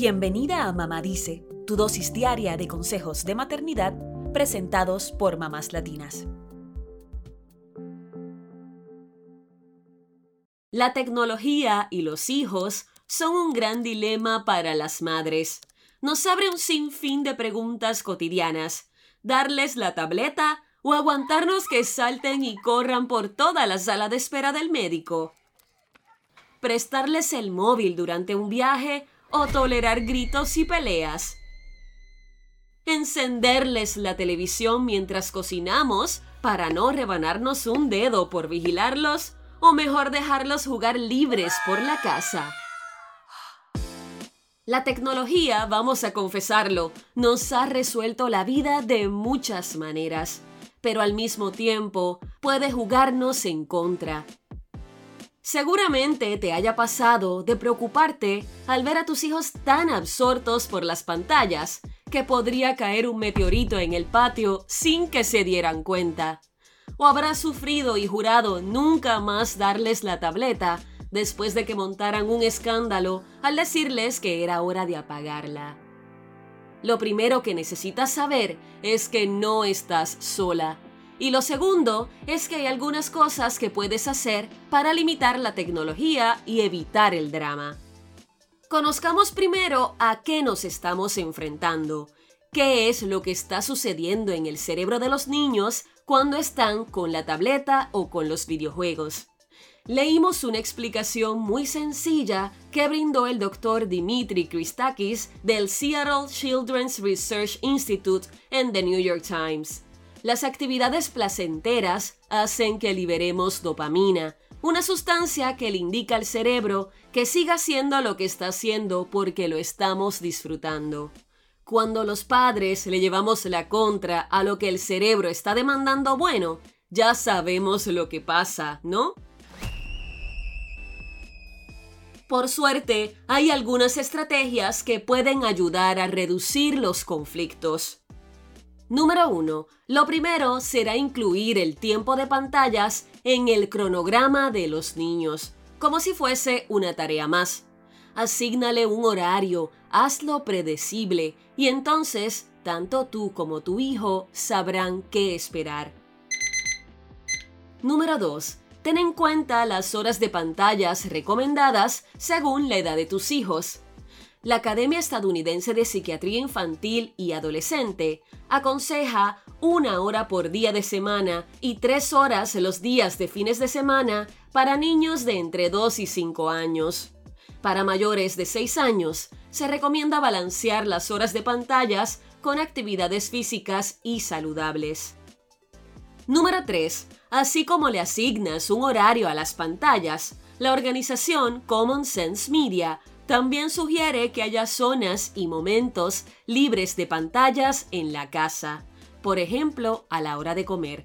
Bienvenida a Mamá Dice, tu dosis diaria de consejos de maternidad presentados por mamás latinas. La tecnología y los hijos son un gran dilema para las madres. Nos abre un sinfín de preguntas cotidianas. Darles la tableta o aguantarnos que salten y corran por toda la sala de espera del médico. Prestarles el móvil durante un viaje o tolerar gritos y peleas. Encenderles la televisión mientras cocinamos para no rebanarnos un dedo por vigilarlos o mejor dejarlos jugar libres por la casa. La tecnología, vamos a confesarlo, nos ha resuelto la vida de muchas maneras, pero al mismo tiempo puede jugarnos en contra. Seguramente te haya pasado de preocuparte al ver a tus hijos tan absortos por las pantallas que podría caer un meteorito en el patio sin que se dieran cuenta. O habrás sufrido y jurado nunca más darles la tableta después de que montaran un escándalo al decirles que era hora de apagarla. Lo primero que necesitas saber es que no estás sola y lo segundo es que hay algunas cosas que puedes hacer para limitar la tecnología y evitar el drama. Conozcamos primero a qué nos estamos enfrentando, qué es lo que está sucediendo en el cerebro de los niños cuando están con la tableta o con los videojuegos. Leímos una explicación muy sencilla que brindó el doctor Dimitri Christakis del Seattle Children's Research Institute en The New York Times. Las actividades placenteras hacen que liberemos dopamina, una sustancia que le indica al cerebro que siga haciendo lo que está haciendo porque lo estamos disfrutando. Cuando los padres le llevamos la contra a lo que el cerebro está demandando bueno, ya sabemos lo que pasa, ¿no? Por suerte, hay algunas estrategias que pueden ayudar a reducir los conflictos. Número 1. Lo primero será incluir el tiempo de pantallas en el cronograma de los niños, como si fuese una tarea más. Asígnale un horario, hazlo predecible y entonces tanto tú como tu hijo sabrán qué esperar. Número 2. Ten en cuenta las horas de pantallas recomendadas según la edad de tus hijos la Academia Estadounidense de Psiquiatría Infantil y Adolescente aconseja una hora por día de semana y tres horas los días de fines de semana para niños de entre 2 y 5 años. Para mayores de 6 años, se recomienda balancear las horas de pantallas con actividades físicas y saludables. Número 3. Así como le asignas un horario a las pantallas, la organización Common Sense Media también sugiere que haya zonas y momentos libres de pantallas en la casa, por ejemplo, a la hora de comer.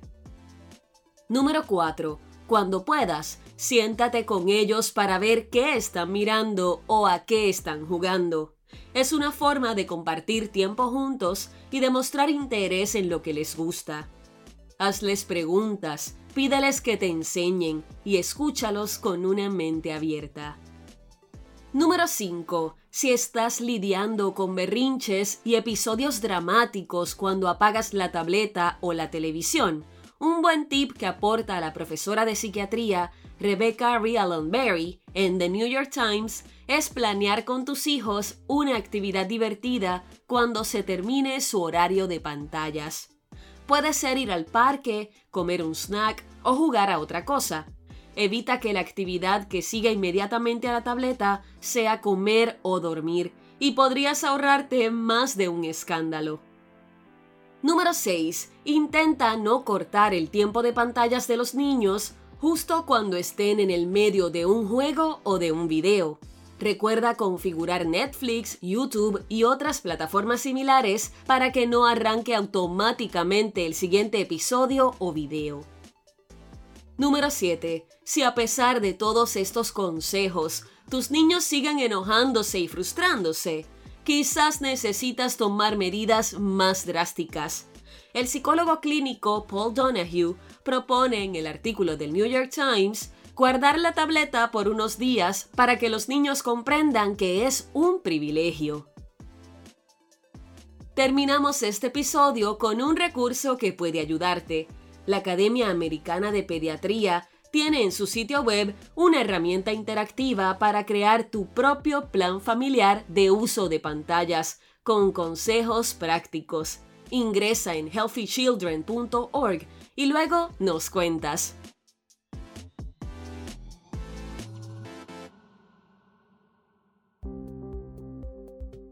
Número 4. Cuando puedas, siéntate con ellos para ver qué están mirando o a qué están jugando. Es una forma de compartir tiempo juntos y demostrar interés en lo que les gusta. Hazles preguntas, pídeles que te enseñen y escúchalos con una mente abierta. Número 5. Si estás lidiando con berrinches y episodios dramáticos cuando apagas la tableta o la televisión, un buen tip que aporta la profesora de psiquiatría Rebecca Berry en The New York Times es planear con tus hijos una actividad divertida cuando se termine su horario de pantallas. Puede ser ir al parque, comer un snack o jugar a otra cosa. Evita que la actividad que siga inmediatamente a la tableta sea comer o dormir y podrías ahorrarte más de un escándalo. Número 6. Intenta no cortar el tiempo de pantallas de los niños justo cuando estén en el medio de un juego o de un video. Recuerda configurar Netflix, YouTube y otras plataformas similares para que no arranque automáticamente el siguiente episodio o video. Número 7. Si a pesar de todos estos consejos, tus niños siguen enojándose y frustrándose, quizás necesitas tomar medidas más drásticas. El psicólogo clínico Paul Donahue propone en el artículo del New York Times Guardar la tableta por unos días para que los niños comprendan que es un privilegio. Terminamos este episodio con un recurso que puede ayudarte. La Academia Americana de Pediatría tiene en su sitio web una herramienta interactiva para crear tu propio plan familiar de uso de pantallas, con consejos prácticos. Ingresa en healthychildren.org y luego nos cuentas.